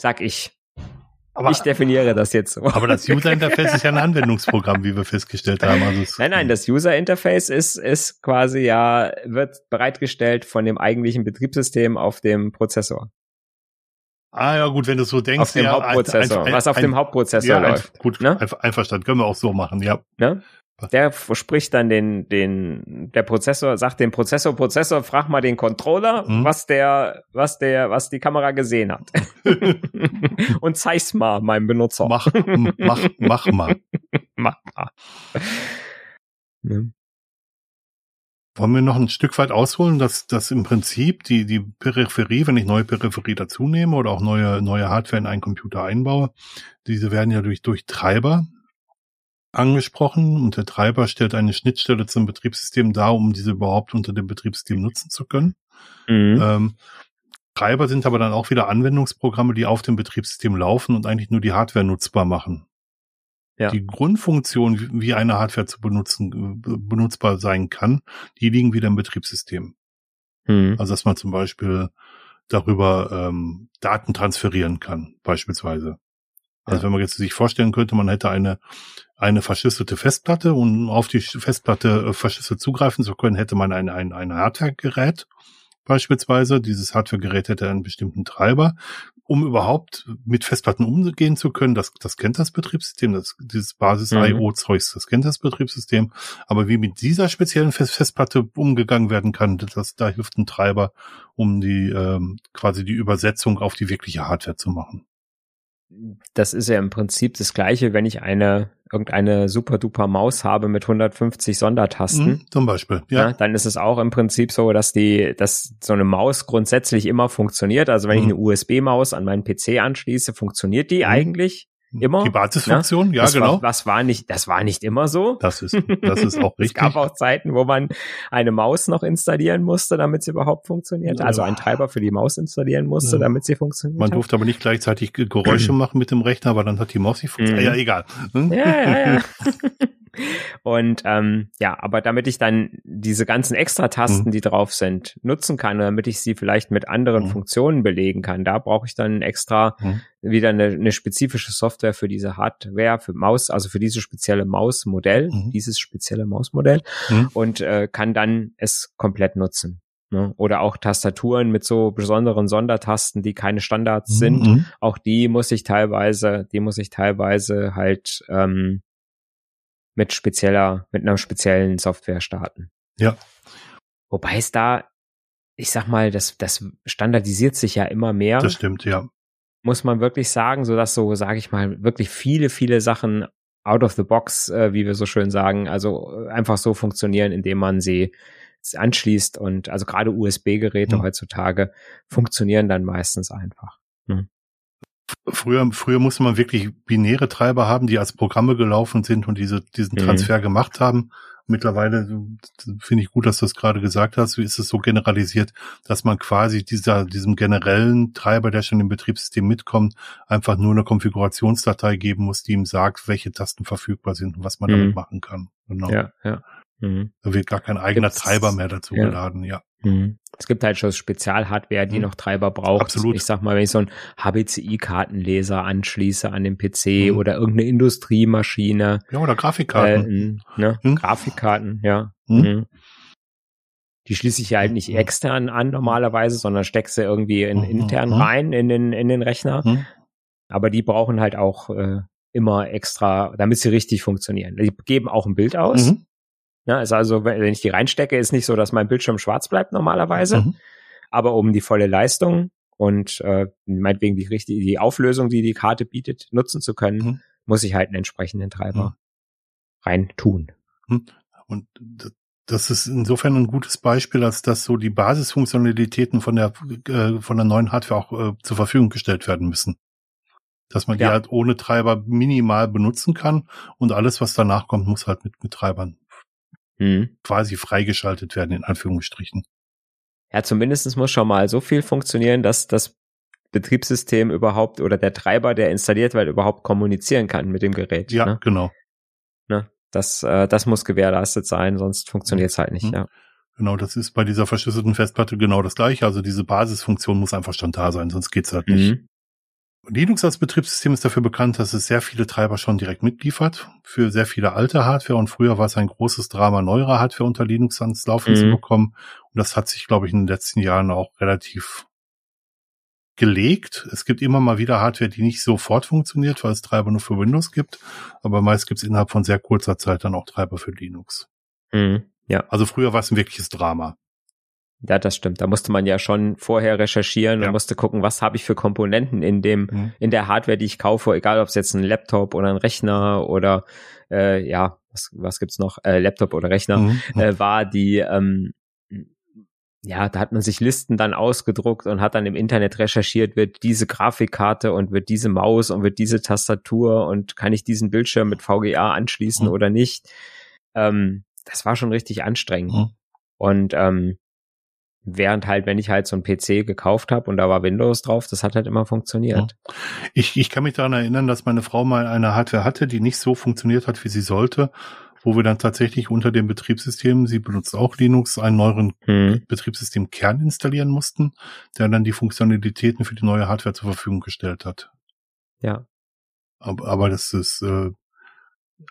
Sag ich. Aber, ich definiere das jetzt so. aber das User Interface ist ja ein Anwendungsprogramm, wie wir festgestellt haben. Also Nein, nein, das User Interface ist, ist quasi ja, wird bereitgestellt von dem eigentlichen Betriebssystem auf dem Prozessor. Ah ja, gut, wenn du so denkst. Auf dem ja, Hauptprozessor, ein- ein- was auf ein- dem Hauptprozessor ja, ein- läuft. Gut, Ne? einver- einverstanden. Können wir auch so machen, ja. Ne? Der verspricht dann den, den, der Prozessor, sagt dem Prozessor, Prozessor, frag mal den Controller, Mhm. was der, was der, was die Kamera gesehen hat. *laughs* Und zeig's mal meinem Benutzer. mach, mach, mach mal. *laughs* Mach mal. Ne? Wollen wir noch ein Stück weit ausholen, dass, dass im Prinzip die, die Peripherie, wenn ich neue Peripherie dazu nehme oder auch neue, neue Hardware in einen Computer einbaue, diese werden ja durch, durch Treiber angesprochen und der Treiber stellt eine Schnittstelle zum Betriebssystem dar, um diese überhaupt unter dem Betriebssystem nutzen zu können. Mhm. Ähm, Treiber sind aber dann auch wieder Anwendungsprogramme, die auf dem Betriebssystem laufen und eigentlich nur die Hardware nutzbar machen. Ja. Die Grundfunktion, wie- eine Hardware zu benutzen, äh, benutzbar sein kann, die liegen wieder im Betriebssystem. Mhm. Also dass man zum Beispiel darüber ähm, Daten transferieren kann, beispielsweise. Also wenn man jetzt sich vorstellen könnte, man hätte eine eine verschlüsselte Festplatte und um auf die Festplatte äh, verschlüsselt zugreifen zu können, hätte man ein, ein, ein Hardware-Gerät beispielsweise. Dieses Hardware-Gerät hätte einen bestimmten Treiber. Um überhaupt mit Festplatten umgehen zu können, das, das kennt das Betriebssystem, das, dieses Basis-IO-Zeugs, das kennt das Betriebssystem. Aber wie mit dieser speziellen Fest Festplatte umgegangen werden kann, das, da hilft ein Treiber, um die ähm, quasi die Übersetzung auf die wirkliche Hardware zu machen. Das ist ja im Prinzip das gleiche, wenn ich eine irgendeine super duper Maus habe mit 150 Sondertasten. Mhm, zum Beispiel, ja. Ja, dann ist es auch im Prinzip so, dass die, dass so eine Maus grundsätzlich immer funktioniert. Also wenn ich Mhm. eine USB-Maus an meinen PC anschließe, funktioniert die Mhm. eigentlich immer. Die Basisfunktion, ja, das genau. War, was war nicht, das war nicht immer so. Das ist, das ist auch *laughs* Es richtig. gab auch Zeiten, wo man eine Maus noch installieren musste, damit sie überhaupt funktioniert. Also einen Treiber für die Maus installieren musste, Ja. damit sie funktioniert. Man hat. durfte aber nicht gleichzeitig Ge- Geräusche *clears throat* machen mit dem Rechner, weil dann hat die Maus nicht funktioniert. Mhm. Ja, egal. Ja, ja, ja. *laughs* Und ähm, ja, aber damit ich dann diese ganzen Extratasten, Mhm. die drauf sind, nutzen kann, damit ich sie vielleicht mit anderen Mhm. Funktionen belegen kann, da brauche ich dann extra Mhm. wieder eine, eine spezifische Software für diese Hardware, für Maus, also für dieses spezielle Mausmodell, Mhm. dieses spezielle Mausmodell Mhm. und äh, kann dann es komplett nutzen. Ne? Oder auch Tastaturen mit so besonderen Sondertasten, die keine Standards sind Mhm. auch die muss ich teilweise, die muss ich teilweise halt ähm, mit spezieller, mit einer speziellen Software starten. Ja. Wobei es da, ich sag mal, das, das standardisiert sich ja immer mehr, Das stimmt, ja. muss man wirklich sagen, so dass so, sage ich mal, wirklich viele, viele Sachen out of the box, äh, wie wir so schön sagen, also äh, einfach so funktionieren, indem man sie anschließt und also gerade USB-Geräte Mhm. heutzutage funktionieren dann meistens einfach. Früher, früher musste man wirklich binäre Treiber haben, die als Programme gelaufen sind und diese, diesen mhm. Transfer mhm. gemacht haben. Mittlerweile finde ich gut, dass du es gerade gesagt hast. Wie ist es so generalisiert, dass man quasi dieser, diesem generellen Treiber, der schon im Betriebssystem mitkommt, einfach nur eine Konfigurationsdatei geben muss, die ihm sagt, welche Tasten verfügbar sind und was man mhm. damit machen kann. Genau. Ja, ja. Mhm. Da wird gar kein eigener Gibt's, Treiber mehr dazu ja. geladen, ja. Mhm. Es gibt halt schon Spezialhardware, die mhm. noch Treiber braucht. Absolut. Ich sag mal, wenn ich so einen HBCI-Kartenleser anschließe an den PC mhm. oder irgendeine Industriemaschine. Ja, oder Grafikkarten. Äh, ne? Hm? Grafikkarten, ja. Mhm. mhm. Die schließe ich ja halt nicht mhm. extern an normalerweise, sondern stecke sie irgendwie in, intern rein in den, in den Rechner. Aber die brauchen halt auch äh, immer extra, damit sie richtig funktionieren. Die geben auch ein Bild aus. Mhm. Ja, ist also, wenn ich die reinstecke, ist nicht so, dass mein Bildschirm schwarz bleibt normalerweise. Mhm. Aber um die volle Leistung und äh, meinetwegen die richtige, die Auflösung, die die Karte bietet, nutzen zu können, mhm. muss ich halt einen entsprechenden Treiber mhm. rein tun. Mhm. Und das ist insofern ein gutes Beispiel, als dass so die Basisfunktionalitäten von der äh, von der neuen Hardware auch äh, zur Verfügung gestellt werden müssen. Dass man die ja. halt ohne Treiber minimal benutzen kann und alles, was danach kommt, muss halt mit, mit Treibern mhm. quasi freigeschaltet werden, in Anführungsstrichen. Ja, zumindestens muss schon mal so viel funktionieren, dass das Betriebssystem überhaupt oder der Treiber, der installiert wird, überhaupt kommunizieren kann mit dem Gerät. Ja, ne? genau. Ne? Das, äh, das muss gewährleistet sein, sonst funktioniert es halt nicht, mhm. ja. Genau, das ist bei dieser verschlüsselten Festplatte genau das gleiche. Also diese Basisfunktion muss einfach schon da sein, sonst geht's halt nicht. Linux als Betriebssystem ist dafür bekannt, dass es sehr viele Treiber schon direkt mitliefert für sehr viele alte Hardware und früher war es ein großes Drama, neuere Hardware unter Linux ans Laufen mhm. zu bekommen und das hat sich, glaube ich, in den letzten Jahren auch relativ gelegt. Es gibt immer mal wieder Hardware, die nicht sofort funktioniert, weil es Treiber nur für Windows gibt, aber meist gibt es innerhalb von sehr kurzer Zeit dann auch Treiber für Linux. Mhm. Ja. Also früher war es ein wirkliches Drama. Ja, das stimmt. Da musste man ja schon vorher recherchieren ja. und musste gucken, was habe ich für Komponenten in dem, mhm. in der Hardware, die ich kaufe, egal ob es jetzt ein Laptop oder ein Rechner oder äh, ja, was, was gibt's noch, äh, Laptop oder Rechner, mhm. äh, war die, ähm, ja, da hat man sich Listen dann ausgedruckt und hat dann im Internet recherchiert, wird diese Grafikkarte und wird diese Maus und wird diese Tastatur und kann ich diesen Bildschirm mit VGA anschließen mhm. oder nicht. Ähm, das war schon richtig anstrengend. Mhm. Und ähm, Während halt, wenn ich halt so einen PC gekauft habe und da war Windows drauf, das hat halt immer funktioniert. Ich, ich kann mich daran erinnern, dass meine Frau mal eine Hardware hatte, die nicht so funktioniert hat, wie sie sollte, wo wir dann tatsächlich unter dem Betriebssystem, sie benutzt auch Linux, einen neuen hm. Betriebssystemkern installieren mussten, der dann die Funktionalitäten für die neue Hardware zur Verfügung gestellt hat. Ja. Aber, aber das ist, äh,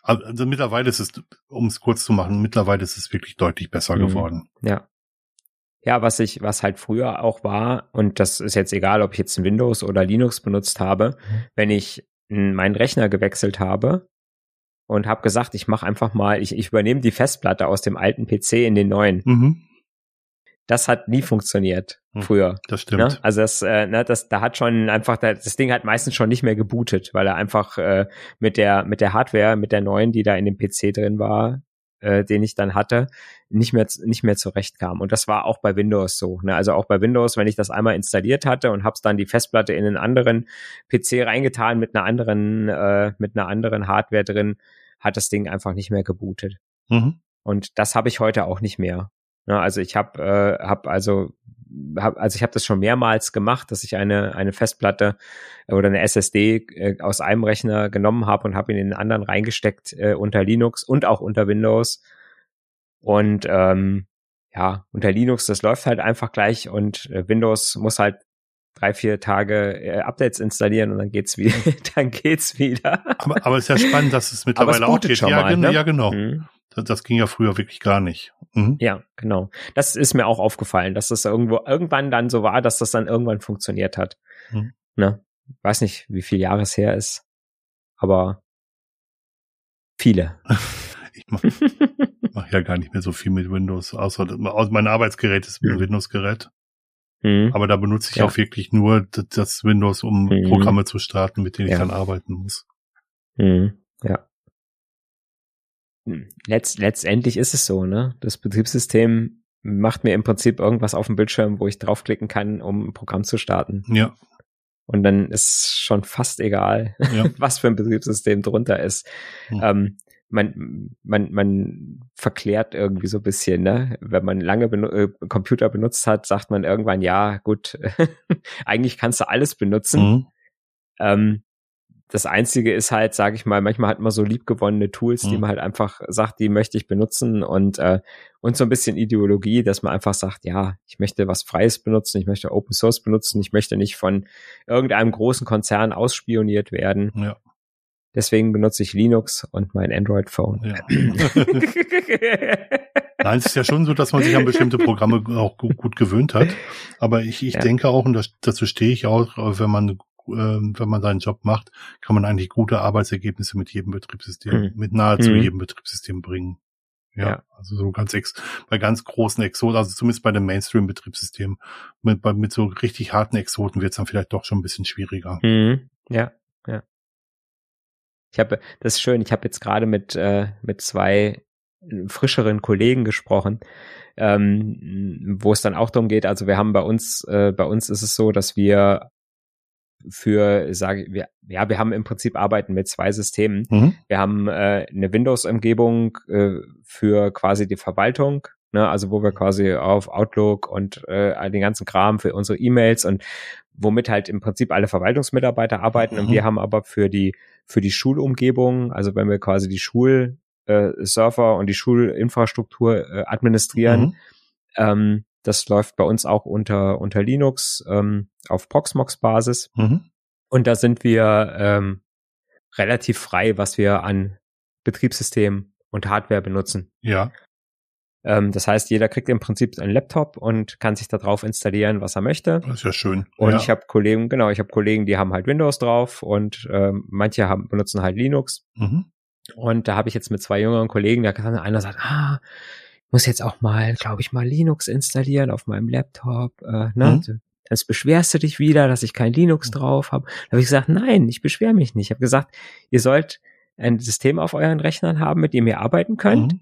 also mittlerweile ist es, um es kurz zu machen, mittlerweile ist es wirklich deutlich besser hm. geworden. Ja. Ja, was ich, was halt früher auch war, und das ist jetzt egal, ob ich jetzt Windows oder Linux benutzt habe, mhm. wenn ich meinen Rechner gewechselt habe und habe gesagt, ich mache einfach mal, ich, ich übernehme die Festplatte aus dem alten PC in den neuen. Mhm. Das hat nie funktioniert hm, früher. Das stimmt. Ne? Also das, äh, ne, das, da hat schon einfach, das Ding hat meistens schon nicht mehr gebootet, weil er einfach äh, mit der mit der Hardware, mit der neuen, die da in dem PC drin war, äh, den ich dann hatte, nicht mehr nicht mehr zurechtkam. Und das war auch bei Windows so. Ne? Also auch bei Windows, wenn ich das einmal installiert hatte und hab's dann die Festplatte in einen anderen PC reingetan mit einer anderen äh, mit einer anderen Hardware drin, hat das Ding einfach nicht mehr gebootet. Mhm. Und das habe ich heute auch nicht mehr. Ne? Also ich habe äh, hab also hab, also ich habe das schon mehrmals gemacht, dass ich eine eine Festplatte oder eine SSD äh, aus einem Rechner genommen habe und habe in den anderen reingesteckt äh, unter Linux und auch unter Windows. Und ähm, ja, unter Linux, das läuft halt einfach gleich und äh, Windows muss halt drei, vier Tage äh, Updates installieren und dann geht's wieder, *laughs* dann geht's wieder. Aber, aber ist ja spannend, dass es mittlerweile auch geht. Ja, mal, ne? ja, genau. Mhm. Das, ging ja früher wirklich gar nicht. Mhm. Ja, genau. Das ist mir auch aufgefallen, dass das irgendwo irgendwann dann so war, dass das dann irgendwann funktioniert hat. Mhm. Ne? Weiß nicht, wie viel Jahres her ist, aber viele. *laughs* ich mach, mach ja gar nicht mehr so viel mit Windows, außer mein Arbeitsgerät ist ein mhm. Windows-Gerät. Mhm. Aber da benutze ich ja. auch wirklich nur das Windows, um mhm. Programme zu starten, mit denen ja. ich dann arbeiten muss. Mhm. Ja. Letz, letztendlich ist es so, ne? Das Betriebssystem macht mir im Prinzip irgendwas auf dem Bildschirm, wo ich draufklicken kann, um ein Programm zu starten. Ja. Und dann ist schon fast egal, ja. *laughs* was für ein Betriebssystem drunter ist. Mhm. Ähm, man, man, man verklärt irgendwie so ein bisschen, ne? Wenn man lange benu äh, Computer benutzt hat, sagt man irgendwann, ja, gut, *laughs* eigentlich kannst du alles benutzen. Mhm. Ähm, das Einzige ist halt, sage ich mal, manchmal hat man so liebgewonnene Tools, mhm. die man halt einfach sagt, die möchte ich benutzen und äh, und so ein bisschen Ideologie, dass man einfach sagt, ja, ich möchte was Freies benutzen, ich möchte Open Source benutzen, ich möchte nicht von irgendeinem großen Konzern ausspioniert werden. Ja. Deswegen benutze ich Linux und mein Android-Phone. Ja. *laughs* Nein, es ist ja schon so, dass man sich an bestimmte Programme auch gut gewöhnt hat. Aber ich, ich ja. denke auch, und das, dazu stehe ich auch, wenn man wenn man seinen Job macht, kann man eigentlich gute Arbeitsergebnisse mit jedem Betriebssystem, mhm. mit nahezu mhm. jedem Betriebssystem bringen. Ja, ja, also so ganz ex bei ganz großen Exoten, also zumindest bei dem Mainstream-Betriebssystem, mit, bei, mit so richtig harten Exoten wird es dann vielleicht doch schon ein bisschen schwieriger. Mhm. Ja, ja. Ich habe, das ist schön, ich habe jetzt gerade mit, äh, mit zwei frischeren Kollegen gesprochen, ähm, wo es dann auch darum geht, also wir haben bei uns, äh, bei uns ist es so, dass wir für, sage wir, ja, wir haben im Prinzip arbeiten mit zwei Systemen. Mhm. Wir haben äh, eine Windows-Umgebung äh, für quasi die Verwaltung, ne, also wo wir quasi auf Outlook und äh, den ganzen Kram für unsere E-Mails und womit halt im Prinzip alle Verwaltungsmitarbeiter arbeiten. Mhm. Und wir haben aber für die für die Schulumgebung, also wenn wir quasi die Schulserver äh, und die Schulinfrastruktur äh, administrieren, mhm. ähm, das läuft bei uns auch unter, unter Linux ähm, auf Proxmox-Basis. Mhm. Und da sind wir ähm, relativ frei, was wir an Betriebssystem und Hardware benutzen. Ja. Ähm, das heißt, jeder kriegt im Prinzip einen Laptop und kann sich da drauf installieren, was er möchte. Das ist ja schön. Und ja. ich habe Kollegen, genau, ich habe Kollegen, die haben halt Windows drauf und ähm, manche haben, benutzen halt Linux. Mhm. Und da habe ich jetzt mit zwei jüngeren Kollegen, da kann einer sagt, ah, muss jetzt auch mal, glaube ich, mal Linux installieren auf meinem Laptop. Äh, ne? Mhm. Jetzt beschwerst du dich wieder, dass ich kein Linux mhm. drauf habe. Da habe ich gesagt, nein, ich beschwere mich nicht. Ich habe gesagt, ihr sollt ein System auf euren Rechnern haben, mit dem ihr arbeiten könnt. Mhm.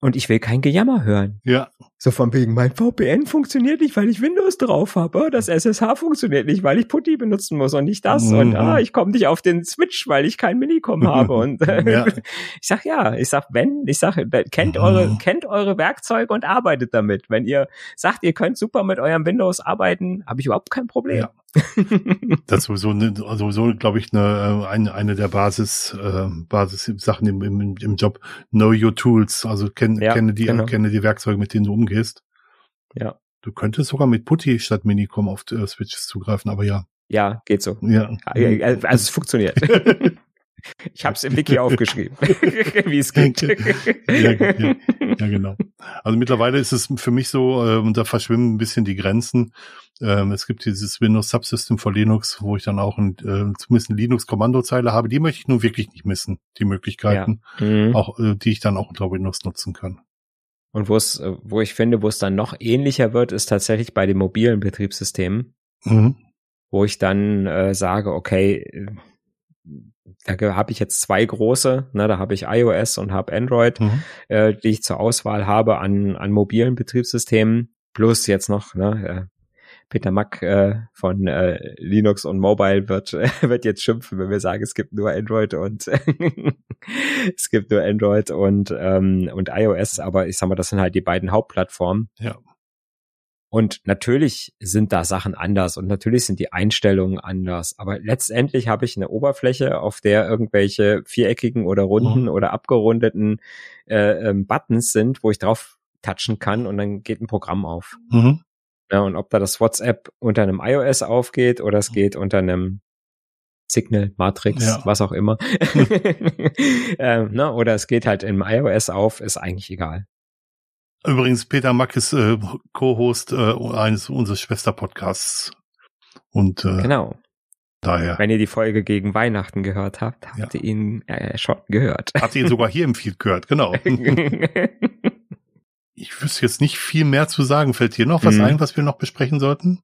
Und ich will kein Gejammer hören. Ja. So von wegen, mein VPN funktioniert nicht, weil ich Windows drauf habe. Das SSH funktioniert nicht, weil ich Putty benutzen muss und nicht das. Mhm. Und ah, ich komme nicht auf den Switch, weil ich kein Minicom habe. Und *laughs* ja. ich sag ja, ich sag, wenn, ich sag, kennt mhm. eure, kennt eure Werkzeuge und arbeitet damit. Wenn ihr sagt, ihr könnt super mit eurem Windows arbeiten, habe ich überhaupt kein Problem. Ja. das ist sowieso, ne, sowieso glaube ich, eine, eine, eine der Basis, äh, Basis-Sachen im, im, im Job. Know your tools. Also kenn, ja, kenne die, genau. kenne die Werkzeuge, mit denen du umgehst. Ja. Du könntest sogar mit Putty statt Minicom auf äh, Switches zugreifen, aber ja. Ja, geht so. Ja. Also es funktioniert. *laughs* Ich habe es im Wiki aufgeschrieben, *laughs* wie es geht. Ja, ja, ja, genau. Also mittlerweile ist es für mich so, äh, und da verschwimmen ein bisschen die Grenzen. Ähm, es gibt dieses Windows Subsystem for Linux, wo ich dann auch ein, äh, zumindest eine Linux-Kommandozeile habe. Die möchte ich nun wirklich nicht missen, die Möglichkeiten, ja. mhm. auch äh, die ich dann auch unter Windows nutzen kann. Und wo es, wo ich finde, wo es dann noch ähnlicher wird, ist tatsächlich bei den mobilen Betriebssystemen, mhm. wo ich dann äh, sage, okay, da habe ich jetzt zwei große, ne, da habe ich iOS und habe Android, mhm. äh, die ich zur Auswahl habe an, an mobilen Betriebssystemen, plus jetzt noch, ne, äh, Peter Mack äh, von äh, Linux und Mobile wird *laughs* wird jetzt schimpfen, wenn wir sagen, es gibt nur Android und *laughs* es gibt nur Android und ähm, und iOS, aber ich sag mal, das sind halt die beiden Hauptplattformen. Ja. Und natürlich sind da Sachen anders und natürlich sind die Einstellungen anders. Aber letztendlich habe ich eine Oberfläche, auf der irgendwelche viereckigen oder runden mhm. oder abgerundeten äh, ähm, Buttons sind, wo ich drauf touchen kann und dann geht ein Programm auf. Mhm. Ja, und ob da das WhatsApp unter einem iOS aufgeht oder es geht unter einem Signal, Matrix, ja. was auch immer. *laughs* *laughs* ähm, ne, oder es geht halt im iOS auf, ist eigentlich egal. Übrigens, Peter Mack ist äh, Co-Host äh, eines unseres Schwesterpodcasts. Und äh, genau. Daher. Wenn ihr die Folge gegen Weihnachten gehört habt, habt ja. ihr ihn äh, schon gehört. Habt ihr ihn sogar hier im Feed gehört, genau. *laughs* ich wüsste jetzt nicht viel mehr zu sagen. Fällt dir noch was mhm. ein, was wir noch besprechen sollten?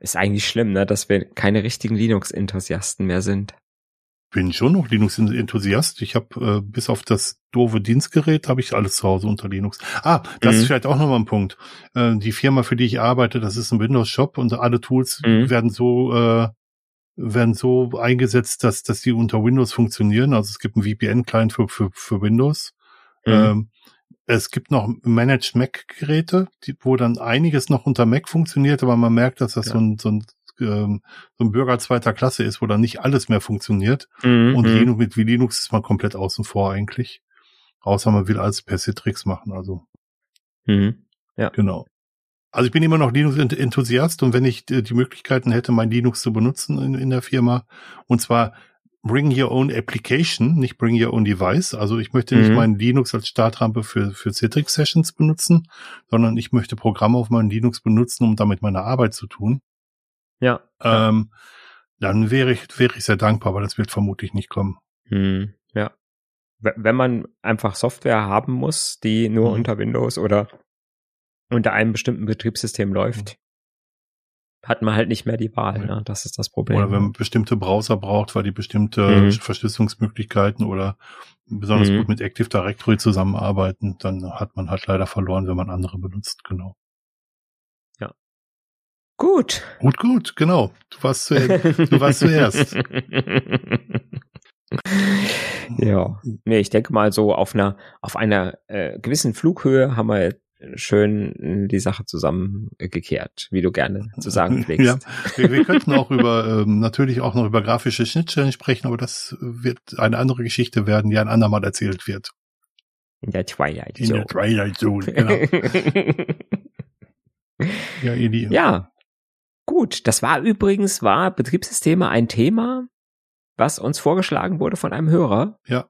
Ist eigentlich schlimm, ne, dass wir keine richtigen Linux-Enthusiasten mehr sind bin schon noch Linux-Enthusiast. Ich habe äh, bis auf das doofe Dienstgerät habe ich alles zu Hause unter Linux. Ah, das mhm. ist vielleicht auch nochmal ein Punkt. Äh, die Firma, für die ich arbeite, das ist ein Windows-Shop und alle Tools mhm. werden so äh, werden so eingesetzt, dass, dass die unter Windows funktionieren. Also es gibt einen VPN-Client für, für, für Windows. Mhm. Ähm, es gibt noch Managed Mac-Geräte, wo dann einiges noch unter Mac funktioniert, aber man merkt, dass das ja. so, ein, so, ein, ähm, so ein Bürger zweiter Klasse ist, wo dann nicht alles mehr funktioniert. Mhm. Und mhm. Linux, mit wie Linux ist man komplett außen vor eigentlich. Außer man will alles per Citrix machen, also. Mhm. Ja. Genau. Also ich bin immer noch Linux-Enthusiast und wenn ich die Möglichkeiten hätte, mein Linux zu benutzen in, in der Firma, und zwar Bring Your Own Application, nicht Bring Your Own Device. Also ich möchte nicht mhm. meinen Linux als Startrampe für, für Citrix Sessions benutzen, sondern ich möchte Programme auf meinen Linux benutzen, um damit meine Arbeit zu tun. Ja. Ähm, dann wäre ich, wäre ich sehr dankbar, aber das wird vermutlich nicht kommen. Mhm. Ja. Wenn man einfach Software haben muss, die nur mhm. unter Windows oder unter einem bestimmten Betriebssystem läuft, hat man halt nicht mehr die Wahl. Ne? Das ist das Problem. Oder wenn man bestimmte Browser braucht, weil die bestimmte mhm. Verschlüsselungsmöglichkeiten oder besonders mhm. gut mit Active Directory zusammenarbeiten, dann hat man halt leider verloren, wenn man andere benutzt, genau. Ja. Gut. Gut, gut, genau. Du warst, zu, du warst zuerst. *laughs* ja, nee, ich denke mal so auf einer auf einer äh, gewissen Flughöhe haben wir schön die Sache zusammengekehrt, wie du gerne zu sagen *laughs* pflegst. Ja, wir, wir könnten *laughs* auch über ähm, natürlich auch noch über grafische Schnittstellen sprechen, aber das wird eine andere Geschichte werden, die ein andermal erzählt wird. In der Twilight Zone. In der Twilight Zone, genau. *laughs* ja, Eli. Ja, gut. Das war übrigens, war Betriebssysteme ein Thema, was uns vorgeschlagen wurde von einem Hörer. Ja.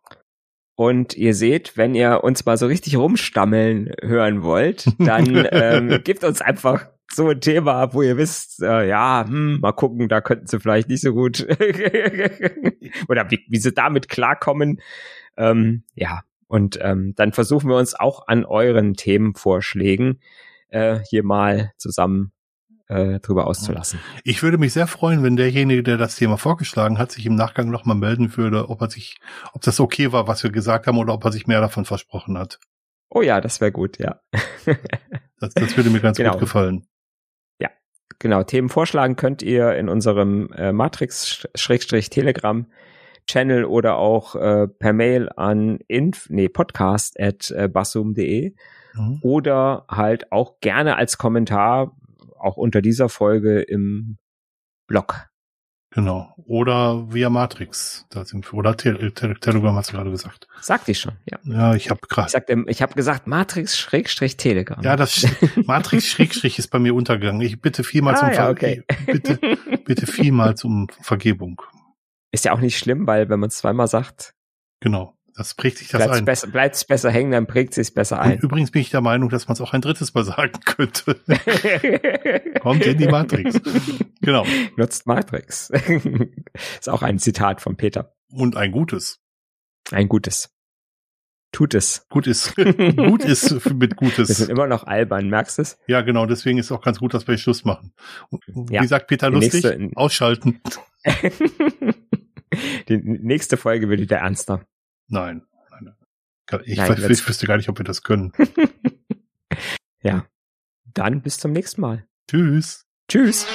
Und ihr seht, wenn ihr uns mal so richtig rumstammeln hören wollt, dann *laughs* ähm, gebt uns einfach so ein Thema, wo ihr wisst, äh, ja, hm, mal gucken, da könnten sie vielleicht nicht so gut *laughs* oder wie, wie sie damit klarkommen. Ähm, ja, und ähm, dann versuchen wir uns auch an euren Themenvorschlägen äh, hier mal zusammen äh, drüber auszulassen. Ich würde mich sehr freuen, wenn derjenige, der das Thema vorgeschlagen hat, sich im Nachgang nochmal melden würde, ob er sich, ob das okay war, was wir gesagt haben, oder ob er sich mehr davon versprochen hat. Oh ja, das wäre gut, ja. *laughs* das, das würde mir ganz genau. gut gefallen. Ja, genau. Themen vorschlagen könnt ihr in unserem äh, Matrix-Telegram Channel oder auch äh, per Mail an inf, nee, podcast at äh, basum.de mhm. oder halt auch gerne als Kommentar auch unter dieser Folge im Blog. Genau. Oder via Matrix. Da sind wir. Oder Te Te Telegram hast du gerade gesagt. Sagte ich schon, ja. Ja, ich habe gerade. Ich, sagte, ich habe gesagt Matrix Schrägstrich Telegram. Ja, das Matrix Schrägstrich ist bei mir untergegangen. Ich bitte vielmals ah, um ja, okay. bitte, bitte vielmals um Vergebung. Ist ja auch nicht schlimm, weil wenn man es zweimal sagt. Genau. Das prägt sich das bleibt's ein. Besser, bleibt es besser hängen, dann prägt es sich besser ein. Und übrigens bin ich der Meinung, dass man es auch ein drittes Mal sagen könnte. *laughs* Kommt in die Matrix. Genau. Nutzt Matrix. *laughs* ist auch ein Zitat von Peter. Und ein gutes. Ein gutes. Tut es. Gut ist. *laughs* gut ist mit Gutes. Wir sind immer noch albern, merkst du es? Ja, genau. Deswegen ist es auch ganz gut, dass wir Schluss machen. Ja. Wie sagt Peter lustig? Nächste, ausschalten. die nächste Folge wird wieder ernster. Nein. nein. Ich, nein, weiß, ich wüsste gar nicht, ob wir das können. *laughs* ja. Dann bis zum nächsten Mal. Tschüss. Tschüss.